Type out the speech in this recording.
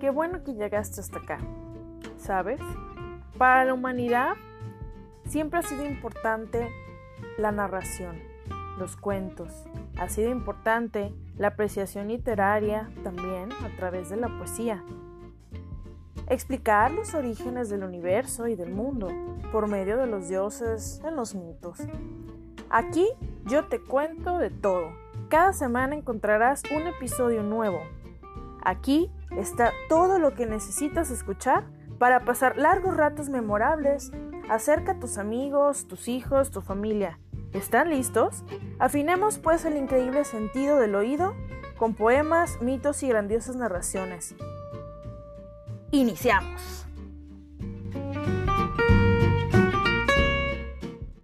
qué bueno que llegaste hasta acá. ¿Sabes? Para la humanidad siempre ha sido importante la narración, los cuentos. Ha sido importante la apreciación literaria también a través de la poesía. Explicar los orígenes del universo y del mundo por medio de los dioses en los mitos. Aquí yo te cuento de todo. Cada semana encontrarás un episodio nuevo. Aquí está todo lo que necesitas escuchar para pasar largos ratos memorables. Acerca a tus amigos, tus hijos, tu familia. ¿Están listos? Afinemos pues el increíble sentido del oído con poemas, mitos y grandiosas narraciones. Iniciamos.